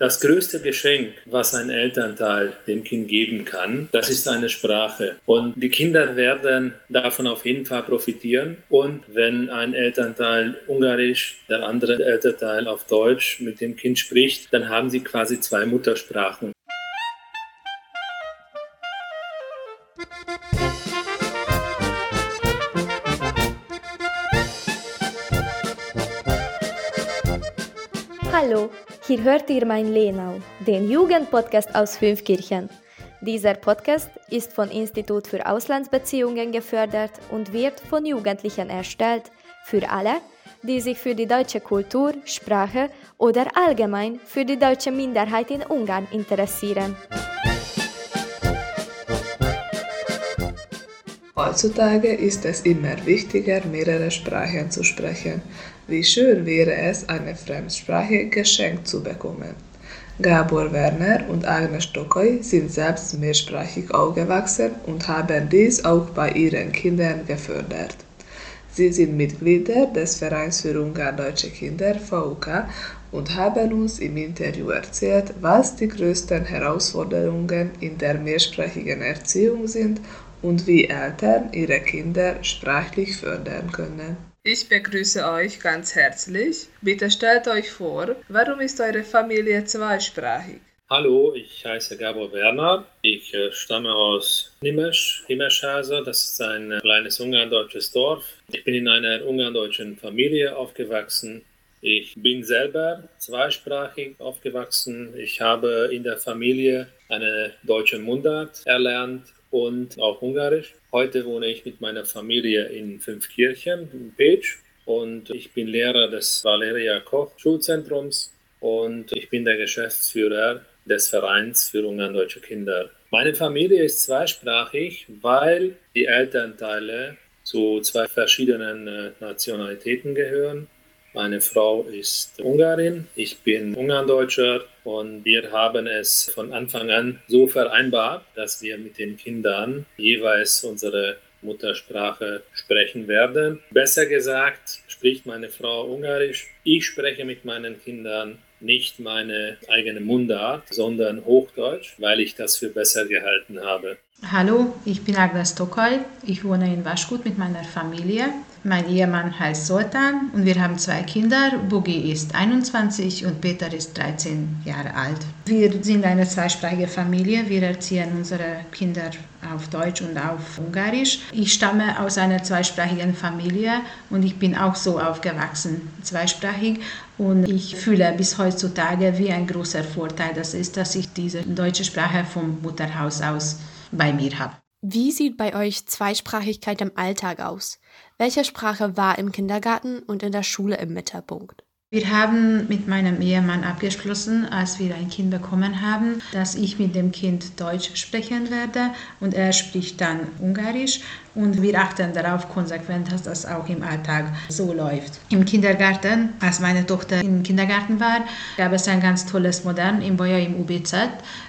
Das größte Geschenk, was ein Elternteil dem Kind geben kann, das ist eine Sprache. Und die Kinder werden davon auf jeden Fall profitieren. Und wenn ein Elternteil Ungarisch, der andere Elternteil auf Deutsch mit dem Kind spricht, dann haben sie quasi zwei Muttersprachen. Hier hört ihr mein Lenau, den Jugendpodcast aus Fünfkirchen. Dieser Podcast ist vom Institut für Auslandsbeziehungen gefördert und wird von Jugendlichen erstellt, für alle, die sich für die deutsche Kultur, Sprache oder allgemein für die deutsche Minderheit in Ungarn interessieren. Heutzutage ist es immer wichtiger, mehrere Sprachen zu sprechen. Wie schön wäre es, eine Fremdsprache geschenkt zu bekommen. Gabor Werner und Agnes Tokai sind selbst mehrsprachig aufgewachsen und haben dies auch bei ihren Kindern gefördert. Sie sind Mitglieder des Vereins für Ungardeutsche Kinder VUK und haben uns im Interview erzählt, was die größten Herausforderungen in der mehrsprachigen Erziehung sind und wie Eltern ihre Kinder sprachlich fördern können. Ich begrüße euch ganz herzlich. Bitte stellt euch vor, warum ist eure Familie zweisprachig? Hallo, ich heiße Gabor Werner. Ich äh, stamme aus Nimesch, Himeschhase. Das ist ein äh, kleines ungarndeutsches Dorf. Ich bin in einer ungarndeutschen Familie aufgewachsen. Ich bin selber zweisprachig aufgewachsen. Ich habe in der Familie eine deutsche Mundart erlernt und auch Ungarisch. Heute wohne ich mit meiner Familie in Fünfkirchen in Pech und ich bin Lehrer des Valeria Koch Schulzentrums und ich bin der Geschäftsführer des Vereins für Ungarndeutsche Kinder. Meine Familie ist zweisprachig, weil die Elternteile zu zwei verschiedenen äh, Nationalitäten gehören. Meine Frau ist Ungarin, ich bin Ungarndeutscher und wir haben es von Anfang an so vereinbart, dass wir mit den Kindern jeweils unsere Muttersprache sprechen werden. Besser gesagt, spricht meine Frau Ungarisch. Ich spreche mit meinen Kindern nicht meine eigene Mundart, sondern Hochdeutsch, weil ich das für besser gehalten habe. Hallo, ich bin Agnes Tokaj. Ich wohne in Waschgut mit meiner Familie. Mein Ehemann heißt Sultan und wir haben zwei Kinder. Bugi ist 21 und Peter ist 13 Jahre alt. Wir sind eine zweisprachige Familie. Wir erziehen unsere Kinder auf Deutsch und auf Ungarisch. Ich stamme aus einer zweisprachigen Familie und ich bin auch so aufgewachsen, zweisprachig. Und ich fühle bis heutzutage, wie ein großer Vorteil das ist, dass ich diese deutsche Sprache vom Mutterhaus aus bei mir habe. Wie sieht bei euch Zweisprachigkeit im Alltag aus? Welche Sprache war im Kindergarten und in der Schule im Mittelpunkt? Wir haben mit meinem Ehemann abgeschlossen, als wir ein Kind bekommen haben, dass ich mit dem Kind Deutsch sprechen werde und er spricht dann Ungarisch und wir achten darauf konsequent, dass das auch im Alltag so läuft. Im Kindergarten, als meine Tochter im Kindergarten war, gab es ein ganz tolles Modell im Boja im UBZ.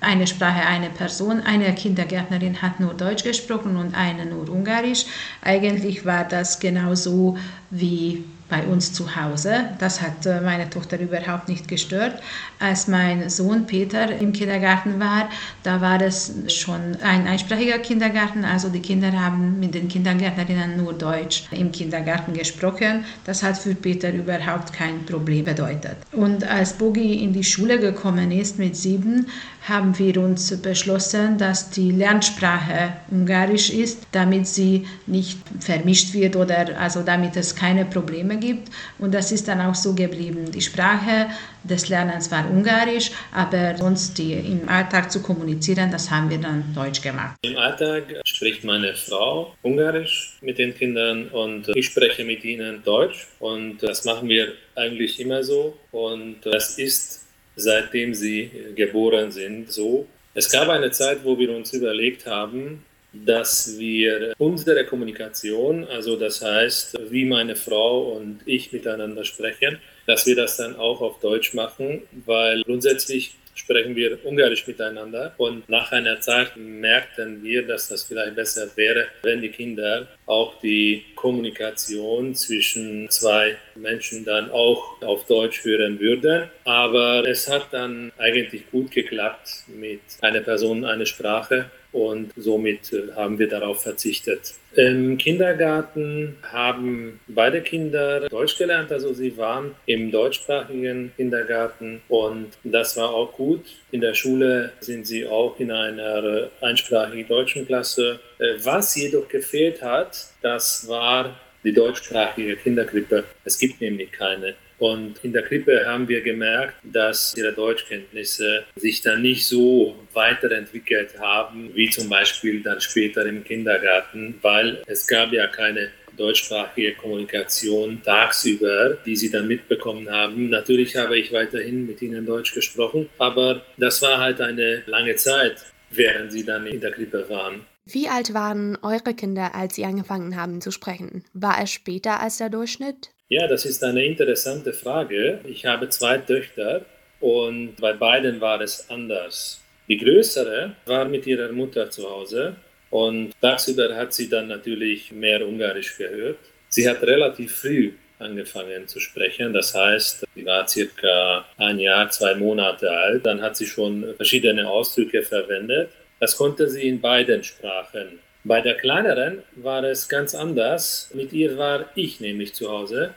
Eine Sprache, eine Person. Eine Kindergärtnerin hat nur Deutsch gesprochen und eine nur Ungarisch. Eigentlich war das genauso wie bei uns zu Hause. Das hat äh, meine Tochter überhaupt nicht gestört. Als mein Sohn Peter im Kindergarten war, da war es schon ein einsprachiger Kindergarten. Also die Kinder haben mit den Kindergärtnerinnen nur Deutsch im Kindergarten gesprochen. Das hat für Peter überhaupt kein Problem bedeutet. Und als Bogi in die Schule gekommen ist mit sieben, haben wir uns beschlossen, dass die Lernsprache Ungarisch ist, damit sie nicht vermischt wird oder also damit es keine Probleme gibt. Und das ist dann auch so geblieben. Die Sprache des Lernens war Ungarisch, aber sonst die im Alltag zu kommunizieren, das haben wir dann Deutsch gemacht. Im Alltag spricht meine Frau Ungarisch mit den Kindern und ich spreche mit ihnen Deutsch und das machen wir eigentlich immer so und das ist seitdem sie geboren sind so. Es gab eine Zeit, wo wir uns überlegt haben, dass wir unsere Kommunikation, also das heißt, wie meine Frau und ich miteinander sprechen, dass wir das dann auch auf Deutsch machen, weil grundsätzlich sprechen wir Ungarisch miteinander und nach einer Zeit merkten wir, dass das vielleicht besser wäre, wenn die Kinder auch die Kommunikation zwischen zwei Menschen dann auch auf Deutsch hören würden. Aber es hat dann eigentlich gut geklappt mit einer Person eine Sprache und somit äh, haben wir darauf verzichtet. Im Kindergarten haben beide Kinder Deutsch gelernt, also sie waren im deutschsprachigen Kindergarten und das war auch gut. In der Schule sind sie auch in einer einsprachigen deutschen Klasse. Äh, was jedoch gefehlt hat, das war die deutschsprachige Kinderkrippe. Es gibt nämlich keine. Und in der Krippe haben wir gemerkt, dass ihre Deutschkenntnisse sich dann nicht so weiterentwickelt haben, wie zum Beispiel dann später im Kindergarten, weil es gab ja keine deutschsprachige Kommunikation tagsüber, die sie dann mitbekommen haben. Natürlich habe ich weiterhin mit ihnen Deutsch gesprochen, aber das war halt eine lange Zeit, während sie dann in der Krippe waren. Wie alt waren eure Kinder, als sie angefangen haben zu sprechen? War es später als der Durchschnitt? Ja, das ist eine interessante Frage. Ich habe zwei Töchter und bei beiden war es anders. Die größere war mit ihrer Mutter zu Hause und tagsüber hat sie dann natürlich mehr Ungarisch gehört. Sie hat relativ früh angefangen zu sprechen. Das heißt, sie war circa ein Jahr, zwei Monate alt. Dann hat sie schon verschiedene Ausdrücke verwendet. Das konnte sie in beiden Sprachen. Bei der kleineren war es ganz anders. Mit ihr war ich nämlich zu Hause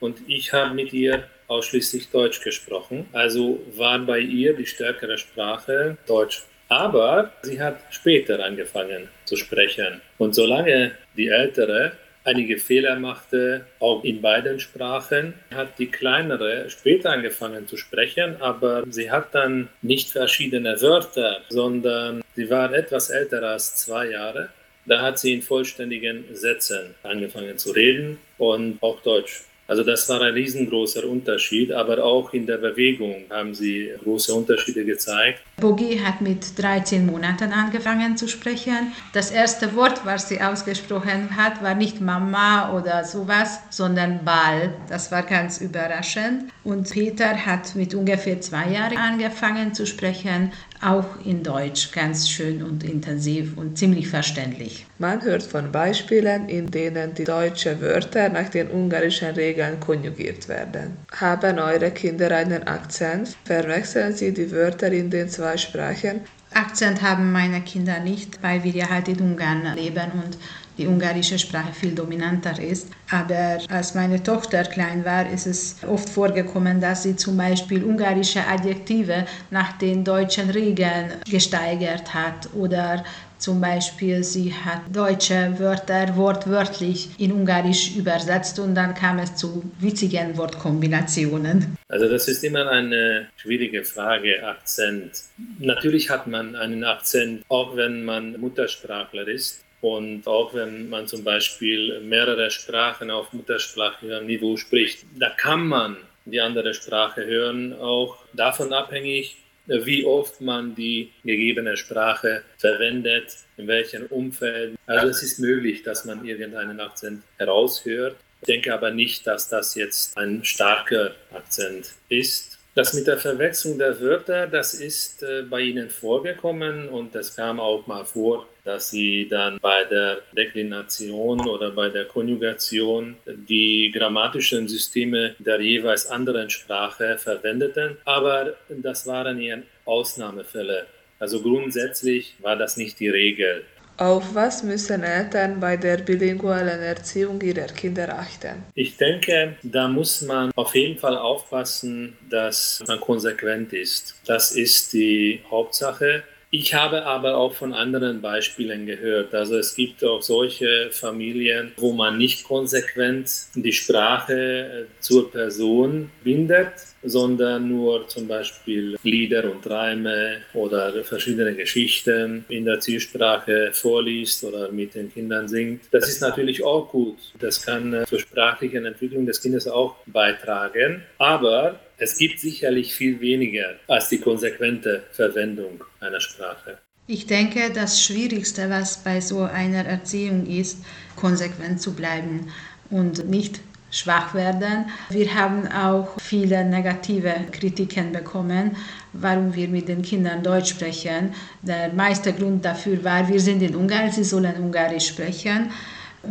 und ich habe mit ihr ausschließlich Deutsch gesprochen. Also war bei ihr die stärkere Sprache Deutsch. Aber sie hat später angefangen zu sprechen. Und solange die ältere einige Fehler machte, auch in beiden Sprachen, hat die kleinere später angefangen zu sprechen, aber sie hat dann nicht verschiedene Wörter, sondern sie war etwas älter als zwei Jahre da hat sie in vollständigen Sätzen angefangen zu reden und auch Deutsch. Also das war ein riesengroßer Unterschied, aber auch in der Bewegung haben sie große Unterschiede gezeigt. Bogi hat mit 13 Monaten angefangen zu sprechen. Das erste Wort, was sie ausgesprochen hat, war nicht Mama oder sowas, sondern Ball. Das war ganz überraschend. Und Peter hat mit ungefähr zwei Jahren angefangen zu sprechen auch in Deutsch ganz schön und intensiv und ziemlich verständlich. Man hört von Beispielen, in denen die deutschen Wörter nach den ungarischen Regeln konjugiert werden. Haben eure Kinder einen Akzent? Verwechseln sie die Wörter in den zwei Sprachen? Akzent haben meine Kinder nicht, weil wir ja halt in Ungarn leben und die ungarische Sprache viel dominanter ist. Aber als meine Tochter klein war, ist es oft vorgekommen, dass sie zum Beispiel ungarische Adjektive nach den deutschen Regeln gesteigert hat oder zum Beispiel, sie hat deutsche Wörter wortwörtlich in Ungarisch übersetzt und dann kam es zu witzigen Wortkombinationen. Also das ist immer eine schwierige Frage, Akzent. Natürlich hat man einen Akzent, auch wenn man Muttersprachler ist. Und auch wenn man zum Beispiel mehrere Sprachen auf muttersprachlichem Niveau spricht, da kann man die andere Sprache hören, auch davon abhängig, wie oft man die gegebene Sprache verwendet, in welchem Umfeld. Also es ist möglich, dass man irgendeinen Akzent heraushört. Ich denke aber nicht, dass das jetzt ein starker Akzent ist. Das mit der Verwechslung der Wörter, das ist äh, bei Ihnen vorgekommen und das kam auch mal vor, dass Sie dann bei der Deklination oder bei der Konjugation die grammatischen Systeme der jeweils anderen Sprache verwendeten. Aber das waren eher Ausnahmefälle. Also grundsätzlich war das nicht die Regel. Auf was müssen Eltern bei der bilingualen Erziehung ihrer Kinder achten? Ich denke, da muss man auf jeden Fall aufpassen, dass man konsequent ist. Das ist die Hauptsache. Ich habe aber auch von anderen Beispielen gehört. Also es gibt auch solche Familien, wo man nicht konsequent die Sprache äh, zur Person bindet, sondern nur zum Beispiel Lieder und Reime oder verschiedene Geschichten in der Zielsprache vorliest oder mit den Kindern singt. Das ist natürlich auch gut. Das kann äh, zur sprachlichen Entwicklung des Kindes auch beitragen. Aber es gibt sicherlich viel weniger als die konsequente Verwendung einer Sprache. Ich denke, das Schwierigste, was bei so einer Erziehung ist, konsequent zu bleiben und nicht schwach werden. Wir haben auch viele negative Kritiken bekommen, warum wir mit den Kindern Deutsch sprechen. Der meiste Grund dafür war, wir sind in Ungarn, sie sollen Ungarisch sprechen.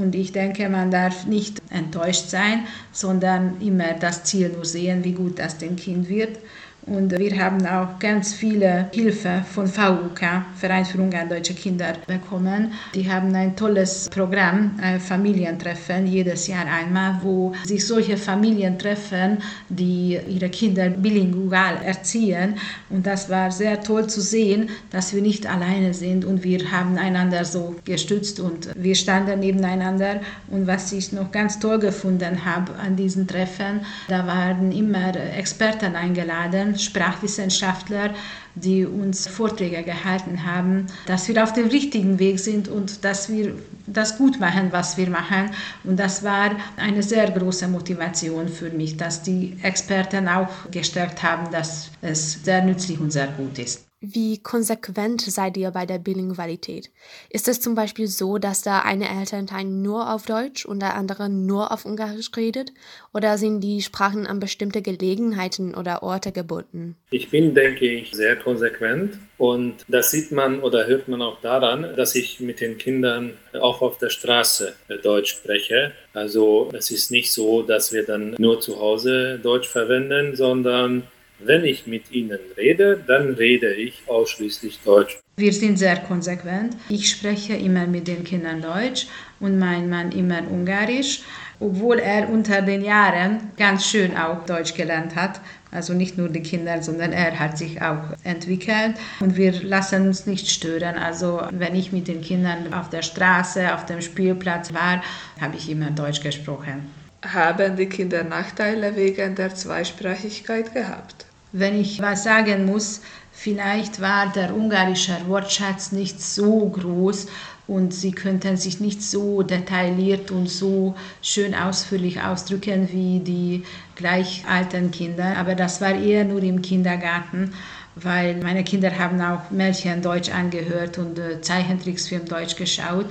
Und ich denke, man darf nicht enttäuscht sein, sondern immer das Ziel nur sehen, wie gut das dem Kind wird. Und wir haben auch ganz viele Hilfe von VUK, Verein für Ungardeutsche Kinder, bekommen. Die haben ein tolles Programm, ein Familientreffen, jedes Jahr einmal, wo sich solche Familien treffen, die ihre Kinder bilingual erziehen. Und das war sehr toll zu sehen, dass wir nicht alleine sind und wir haben einander so gestützt und wir standen nebeneinander. Und was ich noch ganz toll gefunden habe an diesen Treffen, da waren immer Experten eingeladen Sprachwissenschaftler, die uns Vorträge gehalten haben, dass wir auf dem richtigen Weg sind und dass wir das gut machen, was wir machen. Und das war eine sehr große Motivation für mich, dass die Experten auch gestärkt haben, dass es sehr nützlich und sehr gut ist. Wie konsequent seid ihr bei der Bilingualität? Ist es zum Beispiel so, dass der eine Elternteil nur auf Deutsch und der andere nur auf Ungarisch redet? Oder sind die Sprachen an bestimmte Gelegenheiten oder Orte gebunden? Ich bin, denke ich, sehr konsequent und das sieht man oder hört man auch daran, dass ich mit den Kindern auch auf der Straße Deutsch spreche. Also es ist nicht so, dass wir dann nur zu Hause Deutsch verwenden, sondern wenn ich mit ihnen rede, dann rede ich ausschließlich Deutsch. Wir sind sehr konsequent. Ich spreche immer mit den Kindern Deutsch und mein Mann immer Ungarisch, obwohl er unter den Jahren ganz schön auch Deutsch gelernt hat. Also nicht nur die Kinder, sondern er hat sich auch entwickelt und wir lassen uns nicht stören. Also wenn ich mit den Kindern auf der Straße, auf dem Spielplatz war, habe ich immer Deutsch gesprochen. Haben die Kinder Nachteile wegen der Zweisprachigkeit gehabt? Wenn ich was sagen muss, vielleicht war der ungarische Wortschatz nicht so groß und sie könnten sich nicht so detailliert und so schön ausführlich ausdrücken wie die gleich alten Kinder. Aber das war eher nur im Kindergarten, weil meine Kinder haben auch Märchen Deutsch angehört und äh, Zeichentricksfilm Deutsch geschaut.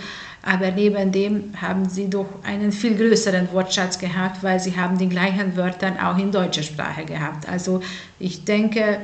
Aber neben dem haben sie doch einen viel größeren Wortschatz gehabt, weil sie haben die gleichen Wörter auch in deutscher Sprache gehabt. Also ich denke,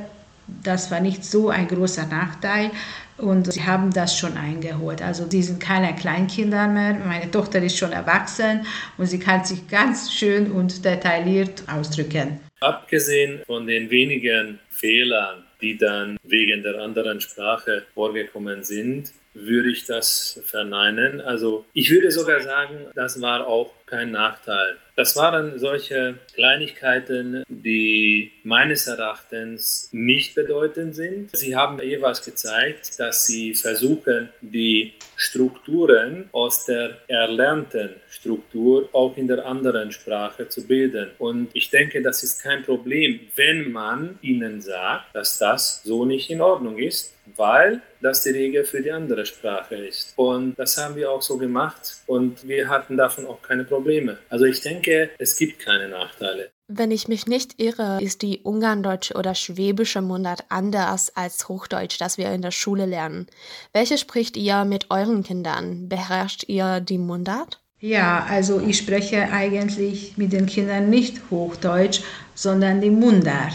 das war nicht so ein großer Nachteil und sie haben das schon eingeholt. Also sie sind keine Kleinkinder mehr. Meine Tochter ist schon erwachsen und sie kann sich ganz schön und detailliert ausdrücken. Abgesehen von den wenigen Fehlern, die dann wegen der anderen Sprache vorgekommen sind, würde ich das verneinen. Also ich würde sogar sagen, das war auch kein Nachteil. Das waren solche Kleinigkeiten, die meines Erachtens nicht bedeutend sind. Sie haben jeweils gezeigt, dass sie versuchen, die Strukturen aus der erlernten Struktur auch in der anderen Sprache zu bilden. Und ich denke, das ist kein Problem, wenn man ihnen sagt, dass das so nicht in Ordnung ist, weil das die Regel für die andere Sprache ist. Und das haben wir auch so gemacht und wir hatten davon auch keine Probleme. Also ich denke, es gibt keine Nachteile. Wenn ich mich nicht irre, ist die ungardeutsche oder schwäbische Mundart anders als Hochdeutsch, das wir in der Schule lernen. Welche spricht ihr mit euren Kindern? Beherrscht ihr die Mundart? Ja, also ich spreche eigentlich mit den Kindern nicht Hochdeutsch, sondern die Mundart.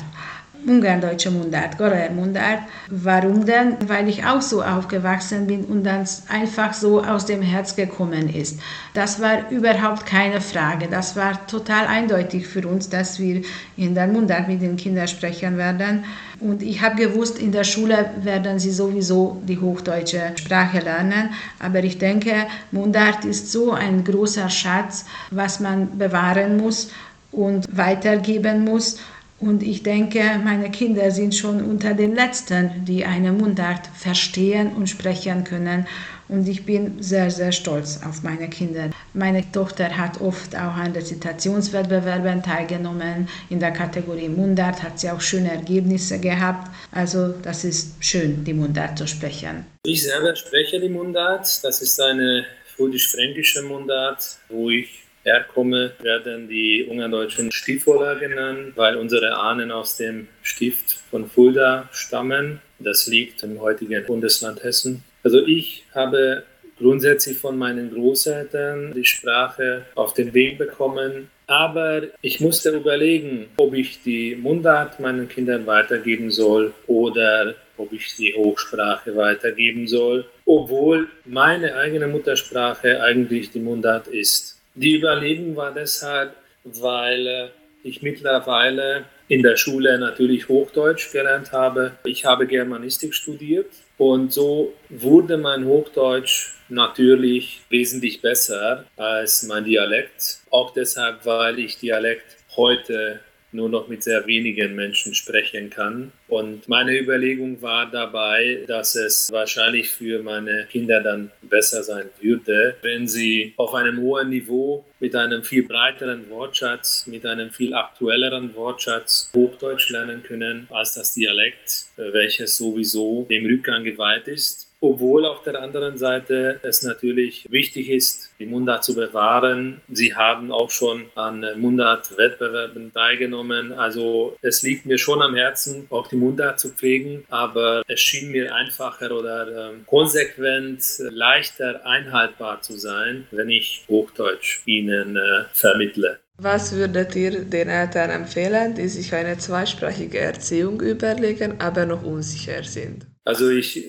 Ungardeutsche Mundart, Goroer Mundart. Warum denn? Weil ich auch so aufgewachsen bin und dann einfach so aus dem Herz gekommen ist. Das war überhaupt keine Frage. Das war total eindeutig für uns, dass wir in der Mundart mit den Kindern sprechen werden. Und ich habe gewusst, in der Schule werden sie sowieso die hochdeutsche Sprache lernen. Aber ich denke, Mundart ist so ein großer Schatz, was man bewahren muss und weitergeben muss. Und ich denke, meine Kinder sind schon unter den Letzten, die eine Mundart verstehen und sprechen können. Und ich bin sehr, sehr stolz auf meine Kinder. Meine Tochter hat oft auch an Rezitationswettbewerben teilgenommen. In der Kategorie Mundart hat sie auch schöne Ergebnisse gehabt. Also das ist schön, die Mundart zu sprechen. Ich selber spreche die Mundart. Das ist eine frühisch-fränkische Mundart, wo ich herkomme, werden die ungardeutschen Stiefvoller genannt, weil unsere Ahnen aus dem Stift von Fulda stammen. Das liegt im heutigen Bundesland Hessen. Also ich habe grundsätzlich von meinen Großeltern die Sprache auf den Weg bekommen Aber ich musste überlegen, ob ich die Mundart meinen Kindern weitergeben soll oder ob ich die Hochsprache weitergeben soll, obwohl meine eigene Muttersprache eigentlich die Mundart ist. Die Überlegung war deshalb, weil ich mittlerweile in der Schule natürlich Hochdeutsch gelernt habe. Ich habe Germanistik studiert und so wurde mein Hochdeutsch natürlich wesentlich besser als mein Dialekt. Auch deshalb, weil ich Dialekt heute nur noch mit sehr wenigen Menschen sprechen kann. Und meine Überlegung war dabei, dass es wahrscheinlich für meine Kinder dann besser sein würde, wenn sie auf einem hohen Niveau mit einem viel breiteren Wortschatz, mit einem viel aktuelleren Wortschatz Hochdeutsch lernen können, als das Dialekt, welches sowieso dem Rückgang geweiht ist obwohl auf der anderen Seite es natürlich wichtig ist, die Mundart zu bewahren. Sie haben auch schon an Mundart-Wettbewerben teilgenommen. Also es liegt mir schon am Herzen, auch die Mundart zu pflegen, aber es schien mir einfacher oder äh, konsequent leichter einhaltbar zu sein, wenn ich Hochdeutsch Ihnen äh, vermittle. Was würdet ihr den Eltern empfehlen, die sich eine zweisprachige Erziehung überlegen, aber noch unsicher sind? Also ich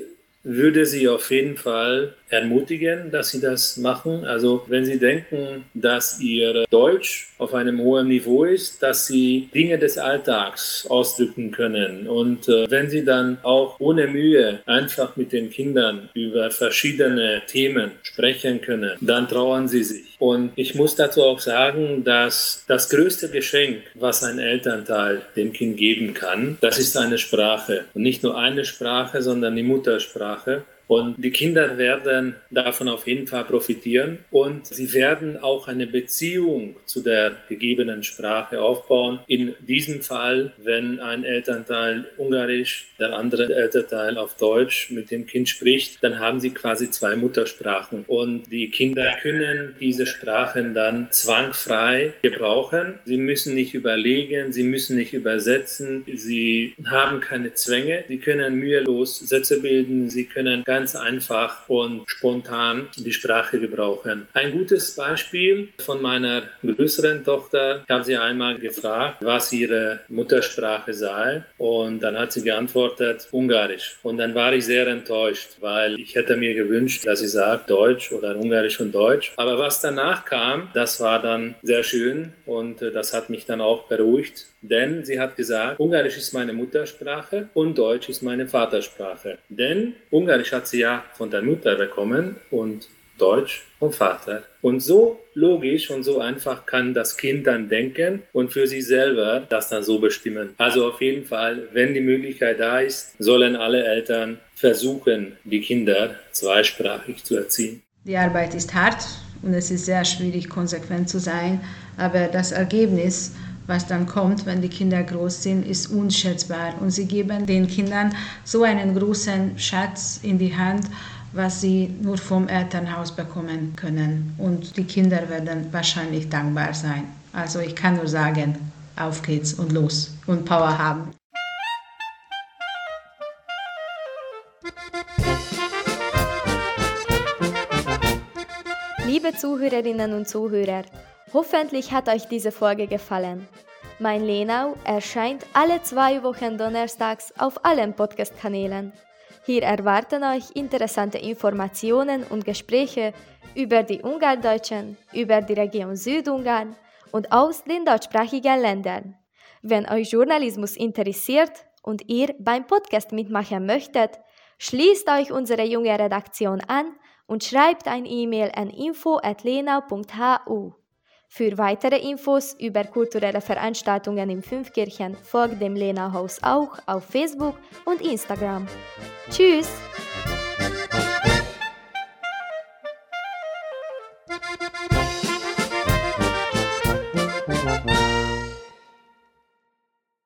würde sie auf jeden Fall ermutigen, dass sie das machen. Also wenn sie denken, dass ihr Deutsch auf einem hohen Niveau ist, dass sie Dinge des Alltags ausdrücken können. Und äh, wenn sie dann auch ohne Mühe einfach mit den Kindern über verschiedene Themen sprechen können, dann trauern sie sich. Und ich muss dazu auch sagen, dass das größte Geschenk, was ein Elternteil dem Kind geben kann, das ist eine Sprache. Und nicht nur eine Sprache, sondern die Muttersprache. Und die Kinder werden davon auf jeden Fall profitieren. Und sie werden auch eine Beziehung zu der gegebenen Sprache aufbauen. In diesem Fall, wenn ein Elternteil Ungarisch, der andere Elternteil auf Deutsch mit dem Kind spricht, dann haben sie quasi zwei Muttersprachen. Und die Kinder können diese Sprachen dann zwangfrei gebrauchen. Sie müssen nicht überlegen, sie müssen nicht übersetzen, sie haben keine Zwänge, sie können mühelos Sätze bilden, sie können ganz ganz einfach und spontan die Sprache gebrauchen. Ein gutes Beispiel von meiner größeren Tochter, ich habe sie einmal gefragt, was ihre Muttersprache sei und dann hat sie geantwortet Ungarisch und dann war ich sehr enttäuscht, weil ich hätte mir gewünscht, dass sie sagt Deutsch oder Ungarisch und Deutsch. Aber was danach kam, das war dann sehr schön und äh, das hat mich dann auch beruhigt, denn sie hat gesagt, Ungarisch ist meine Muttersprache und Deutsch ist meine Vatersprache. Denn Ungarisch hat sie ja von der Mutter bekommen und Deutsch vom Vater. Und so logisch und so einfach kann das Kind dann denken und für sich selber das dann so bestimmen. Also auf jeden Fall, wenn die Möglichkeit da ist, sollen alle Eltern versuchen, die Kinder zweisprachig zu erziehen. Die Arbeit ist hart und es ist sehr schwierig, konsequent zu sein, aber das Ergebnis was dann kommt, wenn die Kinder groß sind, ist unschätzbar. Und sie geben den Kindern so einen großen Schatz in die Hand, was sie nur vom Elternhaus bekommen können. Und die Kinder werden wahrscheinlich dankbar sein. Also ich kann nur sagen, auf geht's und los und Power haben. Liebe Zuhörerinnen und Zuhörer, Hoffentlich hat euch diese Folge gefallen. Mein Lenau erscheint alle zwei Wochen donnerstags auf allen Podcast-Kanälen. Hier erwarten euch interessante Informationen und Gespräche über die Ungardeutschen, über die Region Südungarn und aus den deutschsprachigen Ländern. Wenn euch Journalismus interessiert und ihr beim Podcast mitmachen möchtet, schließt euch unsere junge Redaktion an und schreibt ein E-Mail an info.lenau.hu. Für weitere Infos über kulturelle Veranstaltungen im Fünfkirchen folgt dem Lena Haus auch auf Facebook und Instagram. Tschüss!